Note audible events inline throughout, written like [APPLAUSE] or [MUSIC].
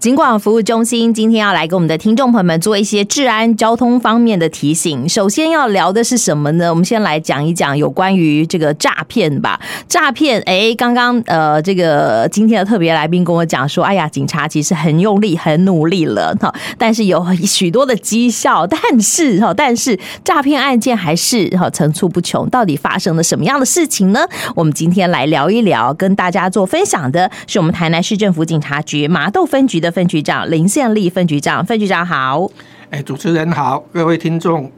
警广服务中心今天要来给我们的听众朋友们做一些治安、交通方面的提醒。首先要聊的是什么呢？我们先来讲一讲有关于这个诈骗吧。诈骗，哎，刚刚呃，这个今天的特别来宾跟我讲说，哎呀，警察其实很用力、很努力了哈，但是有许多的绩效，但是哈，但是诈骗案件还是哈层出不穷。到底发生了什么样的事情呢？我们今天来聊一聊，跟大家做分享的是我们台南市政府警察局麻豆分局的。分局长林宪立分局长，分局长好。哎，主持人好，各位听众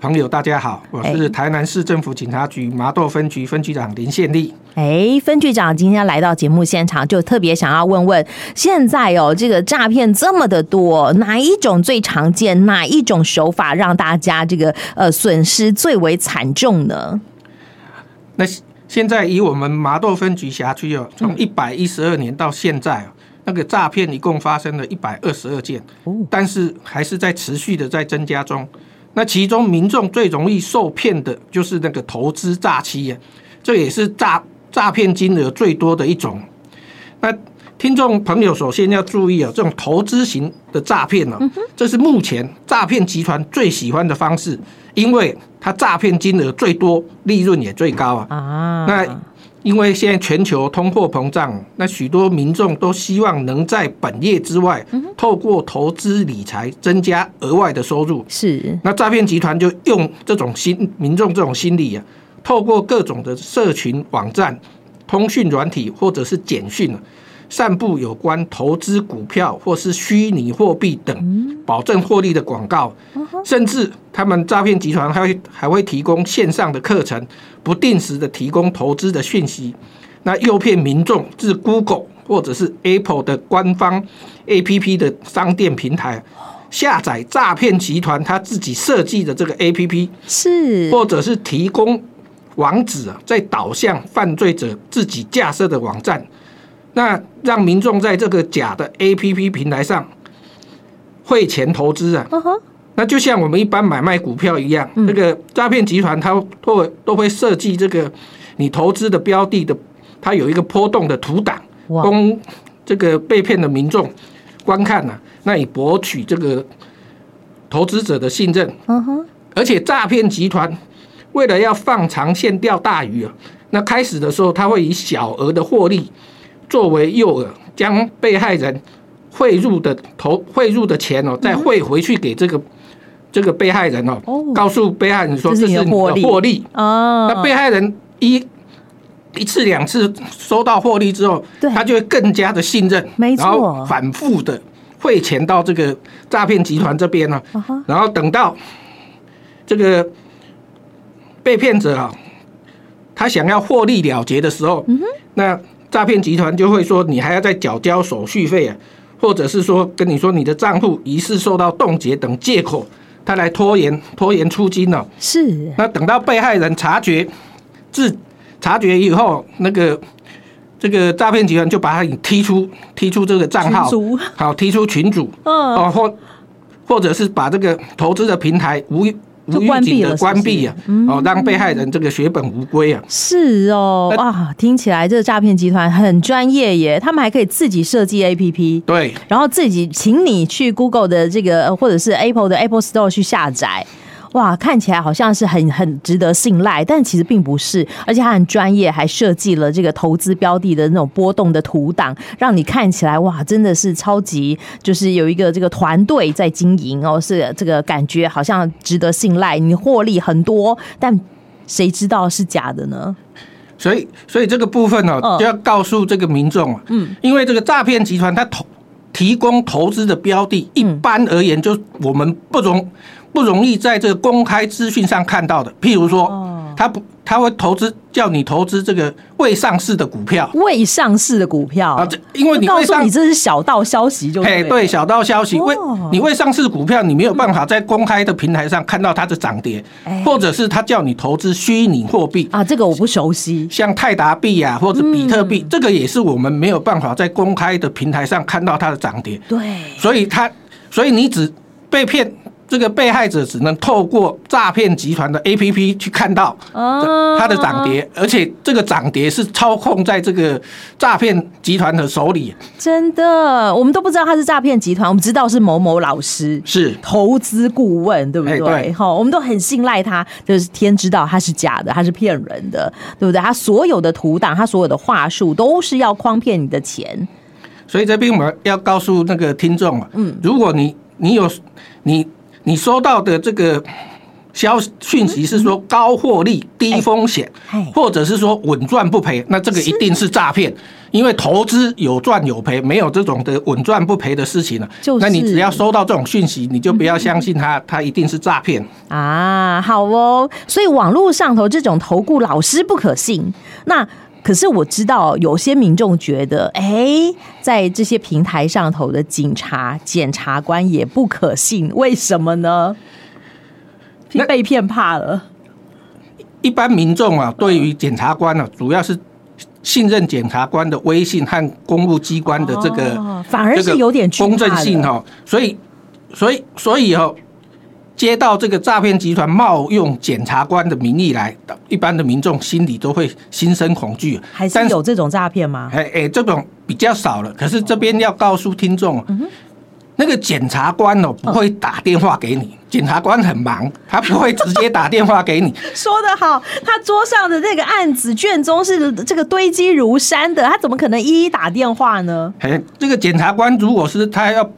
朋友大家好，我是台南市政府警察局麻豆分局分局长林宪立。哎，分局长今天来到节目现场，就特别想要问问，现在哦，这个诈骗这么的多，哪一种最常见？哪一种手法让大家这个呃损失最为惨重呢？那现在以我们麻豆分局辖区哦，从一百一十二年到现在那个诈骗一共发生了一百二十二件，但是还是在持续的在增加中。那其中民众最容易受骗的就是那个投资诈欺呀，这也是诈诈骗金额最多的一种。那听众朋友首先要注意啊，这种投资型的诈骗呢，这是目前诈骗集团最喜欢的方式，因为它诈骗金额最多，利润也最高啊。啊，那。因为现在全球通货膨胀，那许多民众都希望能在本业之外，透过投资理财增加额外的收入。是，那诈骗集团就用这种心民众这种心理啊，透过各种的社群网站、通讯软体或者是简讯散布有关投资股票或是虚拟货币等保证获利的广告，甚至他们诈骗集团还会还会提供线上的课程，不定时的提供投资的讯息，那诱骗民众至 Google 或者是 Apple 的官方 APP 的商店平台下载诈骗集团他自己设计的这个 APP，是。或者是提供网址啊，再导向犯罪者自己架设的网站。那让民众在这个假的 APP 平台上汇钱投资啊，那就像我们一般买卖股票一样，这个诈骗集团它都会都会设计这个你投资的标的的，它有一个波动的图档，供这个被骗的民众观看呐，那以博取这个投资者的信任。而且诈骗集团为了要放长线钓大鱼啊，那开始的时候他会以小额的获利。作为诱饵，将被害人汇入的投汇入的钱哦，再汇回去给这个这个被害人哦，告诉被害人说这是你的获利。哦。那被害人一一次两次收到获利之后，他就会更加的信任，然后反复的汇钱到这个诈骗集团这边呢。然后等到这个被骗者啊，他想要获利了结的时候，那。诈骗集团就会说，你还要再缴交手续费啊，或者是说跟你说你的账户疑似受到冻结等借口，他来拖延拖延出金了。是。那等到被害人察觉自察觉以后，那个这个诈骗集团就把他踢出踢出这个账号，好踢出群组，哦或或者是把这个投资的平台无。无预警的关闭啊，哦，让被害人这个血本无归啊。是哦，哇，听起来这个诈骗集团很专业耶，他们还可以自己设计 APP，对，然后自己请你去 Google 的这个或者是 Apple 的 Apple Store 去下载。哇，看起来好像是很很值得信赖，但其实并不是，而且他很专业，还设计了这个投资标的的那种波动的图档，让你看起来哇，真的是超级，就是有一个这个团队在经营哦，是这个感觉好像值得信赖，你获利很多，但谁知道是假的呢？所以，所以这个部分呢，就要告诉这个民众啊，嗯，因为这个诈骗集团他投提供投资的标的，一般而言就我们不容。不容易在这个公开资讯上看到的，譬如说，他不，他会投资，叫你投资这个未上市的股票，未上市的股票。啊，这因为你未上，你这是小道消息就对，对，小道消息，未你未上市股票，你没有办法在公开的平台上看到它的涨跌，或者是他叫你投资虚拟货币。啊，这个我不熟悉，像泰达币啊或者比特币，这个也是我们没有办法在公开的平台上看到它的涨跌，对，所以他，所以你只被骗。这个被害者只能透过诈骗集团的 APP 去看到它的涨跌，而且这个涨跌是操控在这个诈骗集团的手里。真的，我们都不知道他是诈骗集团，我们知道是某某老师是投资顾问，对不对？好，我们都很信赖他，就是天知道他是假的，他是骗人的，对不对？他所有的图档，他所有的话术，都是要诓骗你的钱。所以这边我们要告诉那个听众啊，嗯，如果你你有你。你收到的这个消讯息是说高获利、低风险，或者是说稳赚不赔，那这个一定是诈骗，因为投资有赚有赔，没有这种的稳赚不赔的事情了。那你只要收到这种讯息，你就不要相信他，他一定是诈骗啊。好哦，所以网络上头这种投顾老师不可信。那可是我知道有些民众觉得，哎，在这些平台上头的警察、检察官也不可信，为什么呢？被骗怕了。一般民众啊，对于检察官呢、啊，主要是信任检察官的威信和公务机关的这个，哦、反而是有点公正性哈。所以，所以，所以哦。接到这个诈骗集团冒用检察官的名义来，一般的民众心里都会心生恐惧。还是有这种诈骗吗？哎哎，这种比较少了。可是这边要告诉听众，那个检察官哦不会打电话给你，检察官很忙，他不会直接打电话给你。[LAUGHS] 说得好，他桌上的那个案子卷宗是这个堆积如山的，他怎么可能一一打电话呢？哎，这个检察官如果是他要。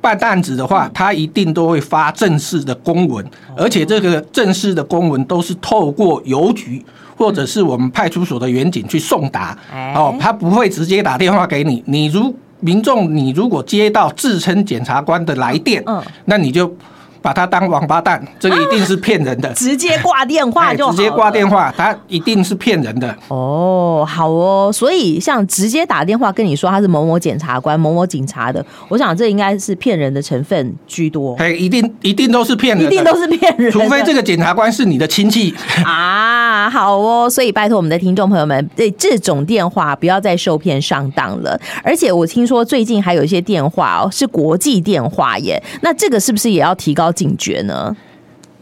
办案子的话，他一定都会发正式的公文，而且这个正式的公文都是透过邮局或者是我们派出所的员警去送达。哦，他不会直接打电话给你。你如民众，你如果接到自称检察官的来电，那你就。把他当王八蛋，这个一定是骗人的。啊、[LAUGHS] 直接挂电话就好。直接挂电话，他一定是骗人的。哦，好哦，所以像直接打电话跟你说他是某某检察官、某某警察的，我想这应该是骗人的成分居多。哎，一定一定都是骗人的，一定都是骗人的，除非这个检察官是你的亲戚 [LAUGHS] 啊。好哦，所以拜托我们的听众朋友们，对这种电话不要再受骗上当了。而且我听说最近还有一些电话哦，是国际电话耶，那这个是不是也要提高？警觉呢？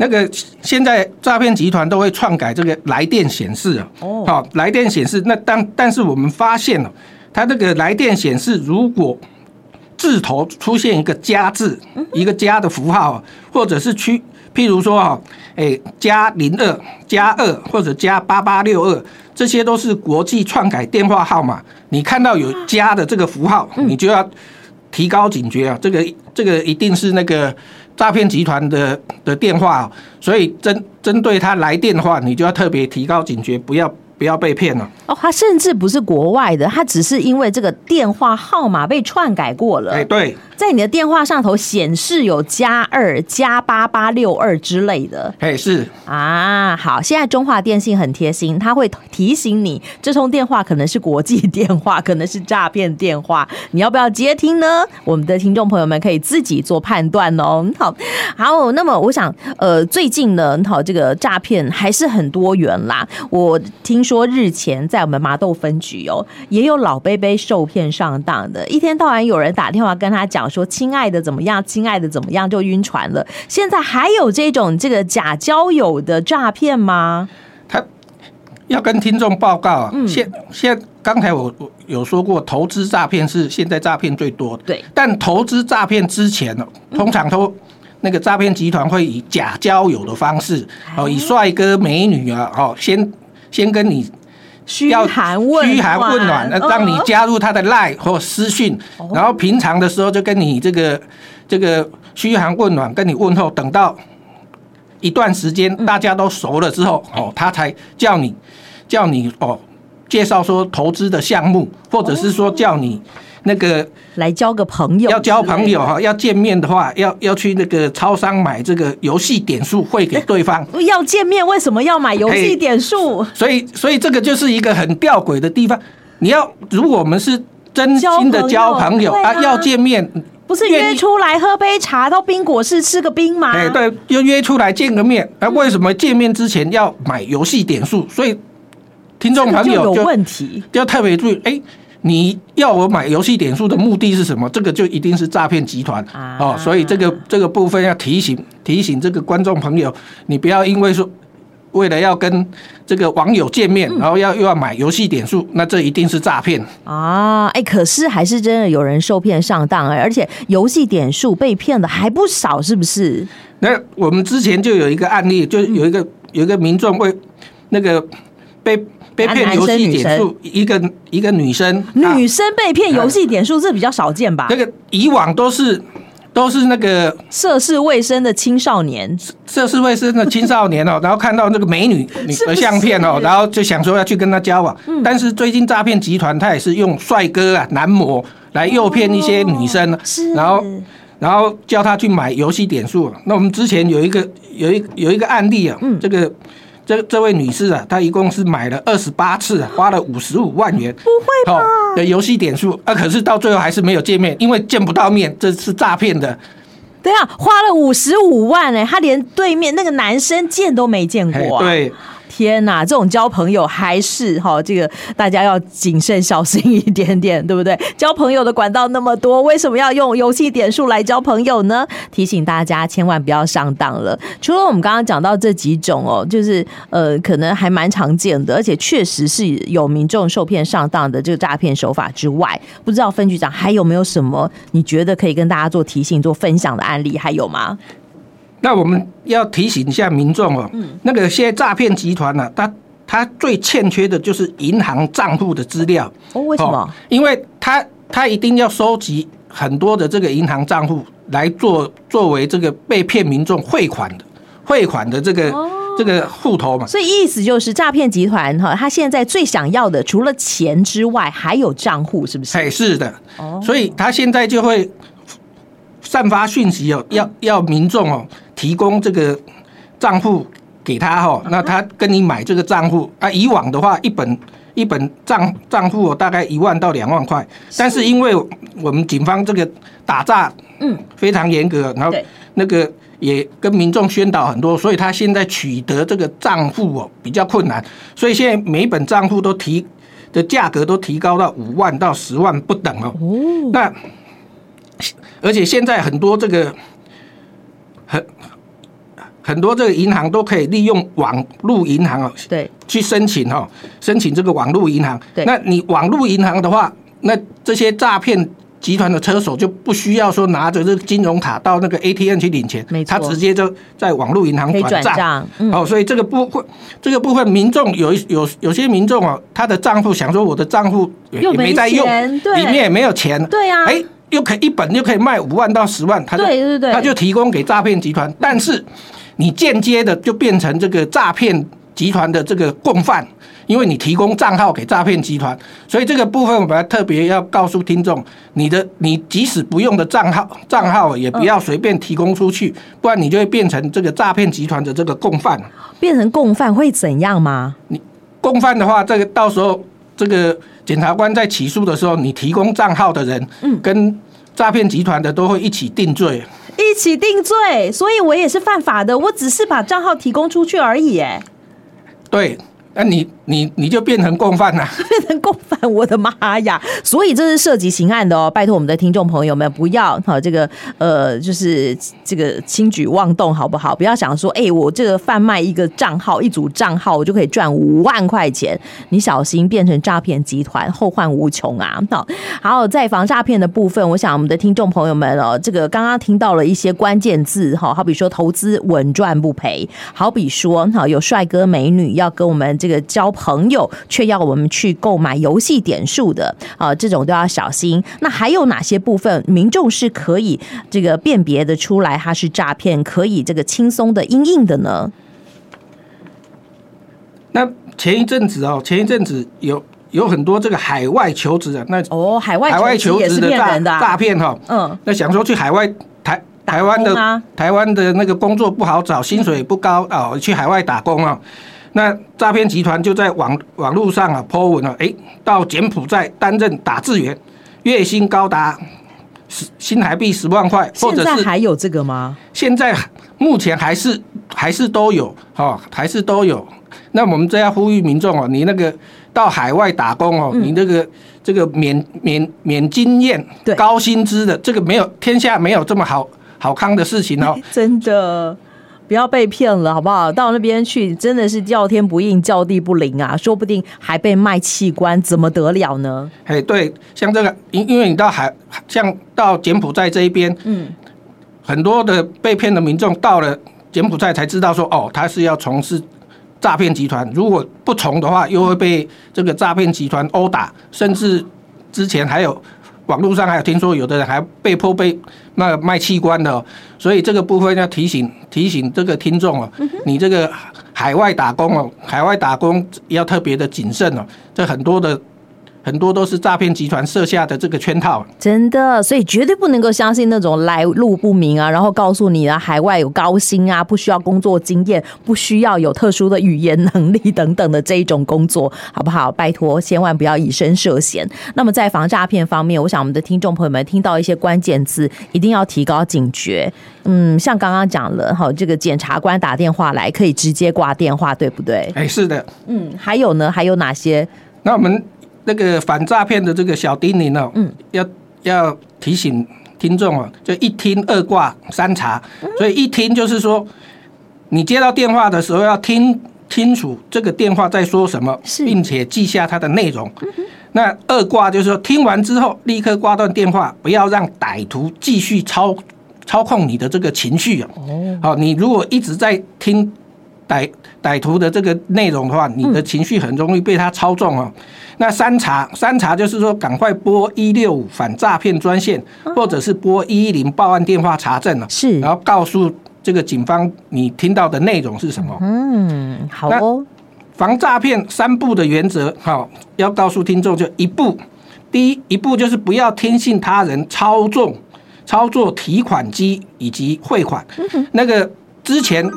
那个现在诈骗集团都会篡改这个来电显示啊，哦，好，来电显示，那但但是我们发现了，它这个来电显示如果字头出现一个加字，一个加的符号，或者是区，譬如说啊，哎，加零二、加二或者加八八六二，这些都是国际篡改电话号码。你看到有加的这个符号，你就要提高警觉啊，这个这个一定是那个。诈骗集团的的电话，所以针针对他来电的话，你就要特别提高警觉，不要。不要被骗了哦！他甚至不是国外的，他只是因为这个电话号码被篡改过了。哎，对，在你的电话上头显示有加二、加八八六二之类的。哎，是啊，好，现在中华电信很贴心，他会提醒你这通电话可能是国际电话，可能是诈骗电话，你要不要接听呢？我们的听众朋友们可以自己做判断哦。好，好，那么我想，呃，最近呢，好，这个诈骗还是很多元啦。我听。说日前在我们麻豆分局哦，也有老杯杯受骗上当的，一天到晚有人打电话跟他讲说：“亲爱的怎么样？亲爱的怎么样？”就晕船了。现在还有这种这个假交友的诈骗吗？他要跟听众报告啊，现现刚才我我有说过，投资诈骗是现在诈骗最多的。对，但投资诈骗之前呢，通常都那个诈骗集团会以假交友的方式哦，以帅哥美女啊哦先。先跟你嘘寒问嘘寒问暖，让你加入他的 LINE 或私讯，然后平常的时候就跟你这个这个嘘寒问暖，跟你问候，等到一段时间大家都熟了之后，哦，他才叫你叫你哦介绍说投资的项目，或者是说叫你。那个来交个朋友，要交朋友哈，要见面的话，要要去那个超商买这个游戏点数汇给对方。[LAUGHS] 要见面为什么要买游戏点数？所以所以这个就是一个很吊诡的地方。你要如果我们是真心的交朋友啊，要见面不是约出来喝杯茶到冰果室吃个冰吗？哎，对，要约出来见个面。那为什么见面之前要买游戏点数？所以听众朋友就有问题，就要特别注意。哎。你要我买游戏点数的目的是什么？这个就一定是诈骗集团哦。所以这个这个部分要提醒提醒这个观众朋友，你不要因为说为了要跟这个网友见面，然后要又要买游戏点数，那这一定是诈骗啊！哎，可是还是真的有人受骗上当哎，而且游戏点数被骗的还不少，是不是？那我们之前就有一个案例，就有一个有一个民众为那个被。被骗游戏点数，一个一个女生，女生被骗游戏点数，这比较少见吧？那个以往都是都是那个涉世未深的青少年，涉世未深的青少年哦，[LAUGHS] 然后看到那个美女的相片哦，然后就想说要去跟她交往。但是最近诈骗集团他也是用帅哥啊、男模来诱骗一些女生，然后然后叫他去买游戏点数。那我们之前有一个有一有一个案例啊，这个。这这位女士啊，她一共是买了二十八次，花了五十五万元，不会吧？的游戏点数啊，可是到最后还是没有见面，因为见不到面，这是诈骗的。对啊，花了五十五万哎，她连对面那个男生见都没见过啊。对。天呐，这种交朋友还是哈，这个大家要谨慎小心一点点，对不对？交朋友的管道那么多，为什么要用游戏点数来交朋友呢？提醒大家千万不要上当了。除了我们刚刚讲到这几种哦，就是呃，可能还蛮常见的，而且确实是有民众受骗上当的这个诈骗手法之外，不知道分局长还有没有什么你觉得可以跟大家做提醒、做分享的案例？还有吗？那我们要提醒一下民众哦，那个现在诈骗集团呢，他他最欠缺的就是银行账户的资料哦。为什么？因为他他一定要收集很多的这个银行账户来做作为这个被骗民众汇款的汇款的这个这个户头嘛。所以意思就是诈骗集团哈，他现在最想要的除了钱之外，还有账户，是不是？哎，是的。哦，所以他现在就会散发讯息哦，要要民众哦。提供这个账户给他哈，那他跟你买这个账户啊。以往的话，一本一本账账户大概一万到两万块，但是因为我们警方这个打诈嗯非常严格，然后那个也跟民众宣导很多，所以他现在取得这个账户哦比较困难，所以现在每一本账户都提的价格都提高到五万到十万不等哦。那而且现在很多这个。很很多这个银行都可以利用网络银行哦，对，去申请哦，申请这个网络银行。对，那你网络银行的话，那这些诈骗集团的车手就不需要说拿着这个金融卡到那个 ATM 去领钱，他直接就在网络银行转账。嗯、哦，所以这个部分，这个部分民众有有有些民众哦，他的账户想说我的账户也没在用，里面也没有钱，对呀，哎。又可以一本又可以卖五万到十万，他就对对对，他就提供给诈骗集团，但是你间接的就变成这个诈骗集团的这个共犯，因为你提供账号给诈骗集团，所以这个部分我们还特别要告诉听众，你的你即使不用的账号账号也不要随便提供出去，不然你就会变成这个诈骗集团的这个共犯。变成共犯会怎样吗？你共犯的话，这个到时候这个。检察官在起诉的时候，你提供账号的人，嗯，跟诈骗集团的都会一起定罪，一起定罪，所以我也是犯法的，我只是把账号提供出去而已，哎，对。那你你你就变成共犯了，[LAUGHS] 变成共犯，我的妈呀！所以这是涉及刑案的哦，拜托我们的听众朋友们不要哈，这个呃，就是这个轻举妄动，好不好？不要想说，哎，我这个贩卖一个账号，一组账号，我就可以赚五万块钱，你小心变成诈骗集团，后患无穷啊！好，好，在防诈骗的部分，我想我们的听众朋友们哦，这个刚刚听到了一些关键字哈，好比说投资稳赚不赔，好比说哈，有帅哥美女要跟我们。这个交朋友却要我们去购买游戏点数的啊，这种都要小心。那还有哪些部分民众是可以这个辨别的出来，它是诈骗，可以这个轻松的应应的呢？那前一阵子哦，前一阵子有有很多这个海外求职的那哦，海外海外求职的诈诈骗哈，嗯，那想说去海外台台湾的台湾的那个工作不好找，薪水不高哦，去海外打工啊。那诈骗集团就在网网络上啊 po 文了，哎，到柬埔寨担任打字员，月薪高达十新台币十万块，或者是现在还有这个吗？现在目前还是还是都有，哈，还是都有。那我们这要呼吁民众哦，你那个到海外打工哦，你这个这个免免免经验、高薪资的这个没有天下没有这么好好康的事情哦，真的。不要被骗了，好不好？到那边去真的是叫天不应，叫地不灵啊！说不定还被卖器官，怎么得了呢？哎，对，像这个，因因为你到海，像到柬埔寨这一边，嗯，很多的被骗的民众到了柬埔寨才知道说，哦，他是要从事诈骗集团，如果不从的话，又会被这个诈骗集团殴打，甚至之前还有。网络上还有听说，有的人还被迫被那卖器官的，所以这个部分要提醒提醒这个听众哦，你这个海外打工哦，海外打工要特别的谨慎哦，这很多的。很多都是诈骗集团设下的这个圈套，真的，所以绝对不能够相信那种来路不明啊，然后告诉你啊，海外有高薪啊，不需要工作经验，不需要有特殊的语言能力等等的这一种工作，好不好？拜托，千万不要以身涉险。那么在防诈骗方面，我想我们的听众朋友们听到一些关键字，一定要提高警觉。嗯，像刚刚讲了哈，这个检察官打电话来，可以直接挂电话，对不对？哎，是的。嗯，还有呢？还有哪些？那我们。那个反诈骗的这个小叮咛哦，嗯，要要提醒听众哦，就一听二挂三查，所以一听就是说，你接到电话的时候要听清楚这个电话在说什么，并且记下它的内容。那二挂就是说，听完之后立刻挂断电话，不要让歹徒继续操操控你的这个情绪哦。好，你如果一直在听歹歹徒的这个内容的话，你的情绪很容易被他操纵哦。那三查三查就是说，赶快拨一六五反诈骗专线，或者是拨一一零报案电话查证了。是，然后告诉这个警方你听到的内容是什么。嗯，好哦。防诈骗三步的原则，好，要告诉听众就一步，第一一步就是不要听信他人操纵操作提款机以及汇款。那个之前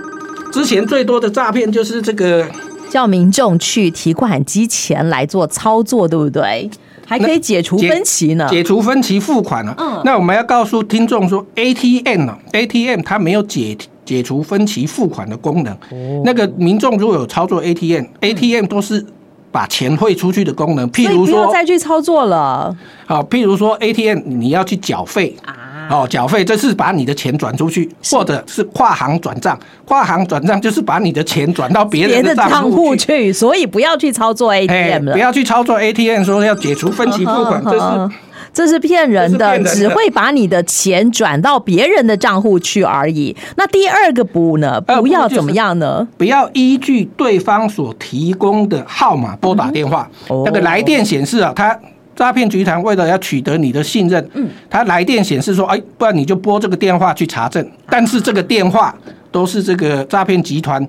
之前最多的诈骗就是这个。叫民众去提款机前来做操作，对不对？还可以解除分期呢。解，解除分期付款呢？嗯。那我们要告诉听众说，ATM 呢？ATM 它没有解解除分期付款的功能。哦。那个民众如果有操作 ATM，ATM 都是把钱汇出去的功能。譬如说，不要再去操作了。好，譬如说 ATM 你要去缴费啊。哦，缴费这是把你的钱转出去，或者是跨行转账。跨行转账就是把你的钱转到别人的账户去，所以不要去操作 ATM 了。不要去操作 ATM，说要解除分期付款，[LAUGHS] 这是这是骗人的，只会把你的钱转到别人的账户去而已。那第二个不呢？不要怎么样呢？不要依据对方所提供的号码拨打电话。那个来电显示啊，他。诈骗集团为了要取得你的信任，嗯，他来电显示说，哎，不然你就拨这个电话去查证。但是这个电话都是这个诈骗集团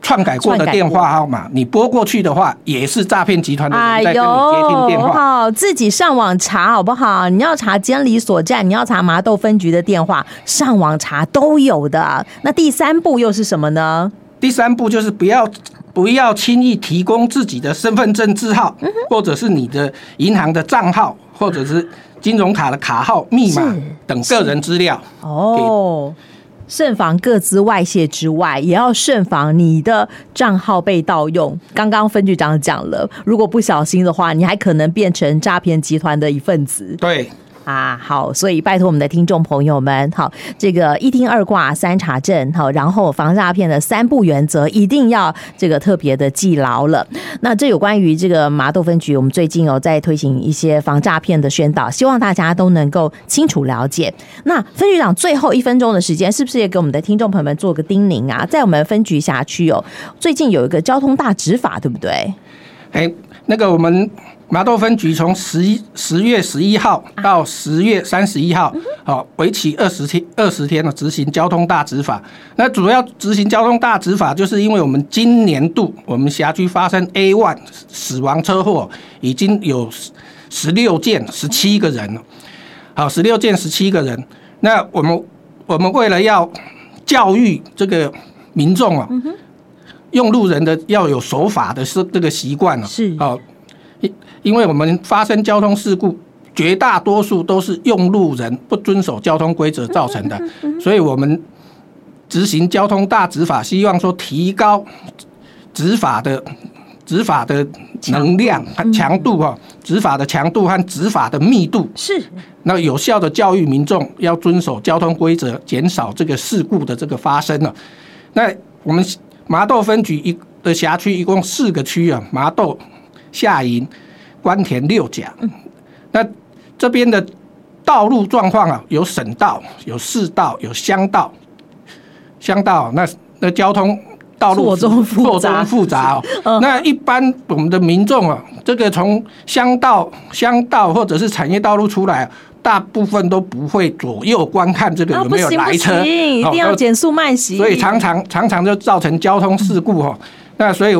篡改过的电话号码，你拨过去的话，也是诈骗集团的人在跟你接听电话。好，自己上网查好不好？你要查监理所站，你要查麻豆分局的电话，上网查都有的。那第三步又是什么呢？第三步就是不要。不要轻易提供自己的身份证字号，或者是你的银行的账号，或者是金融卡的卡号、密码等个人资料。哦，慎防各资外泄之外，也要慎防你的账号被盗用。刚刚分局长讲了，如果不小心的话，你还可能变成诈骗集团的一份子。对。啊，好，所以拜托我们的听众朋友们，好，这个一听二挂三查证，好，然后防诈骗的三不原则一定要这个特别的记牢了。那这有关于这个麻豆分局，我们最近有在推行一些防诈骗的宣导，希望大家都能够清楚了解。那分局长最后一分钟的时间，是不是也给我们的听众朋友们做个叮咛啊？在我们分局辖区有最近有一个交通大执法，对不对？哎，那个我们。麻豆分局从十一十月十一号到十月三十一号，好，为期二十天二十天的执行交通大执法。那主要执行交通大执法，就是因为我们今年度我们辖区发生 A one 死亡车祸已经有十六件，十七个人了。好，十六件，十七个人。那我们我们为了要教育这个民众啊，用路人的要有守法的是这个习惯了。是，好。因因为我们发生交通事故，绝大多数都是用路人不遵守交通规则造成的，所以我们执行交通大执法，希望说提高执法的执法的能量和强度哈，执法的强度和执法的密度是。那有效的教育民众要遵守交通规则，减少这个事故的这个发生了。那我们麻豆分局一的辖区一共四个区啊，麻豆、下营、官田、六甲。那这边的道路状况啊，有省道、有市道、有乡道。乡道那那交通道路错综复杂，复杂哦。那一般我们的民众啊，这个从乡道、乡道或者是产业道路出来。大部分都不会左右观看这个有没有来车，啊、一定要减速慢行，所以常常常常就造成交通事故哈。那所以。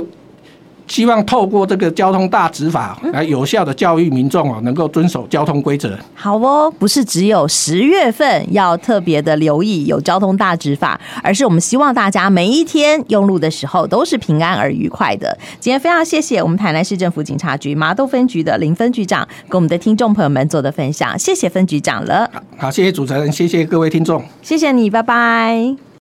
希望透过这个交通大执法来有效的教育民众哦，能够遵守交通规则。好哦，不是只有十月份要特别的留意有交通大执法，而是我们希望大家每一天用路的时候都是平安而愉快的。今天非常谢谢我们台南市政府警察局麻豆分局的林分局长跟我们的听众朋友们做的分享，谢谢分局长了。好，谢谢主持人，谢谢各位听众，谢谢你，拜拜。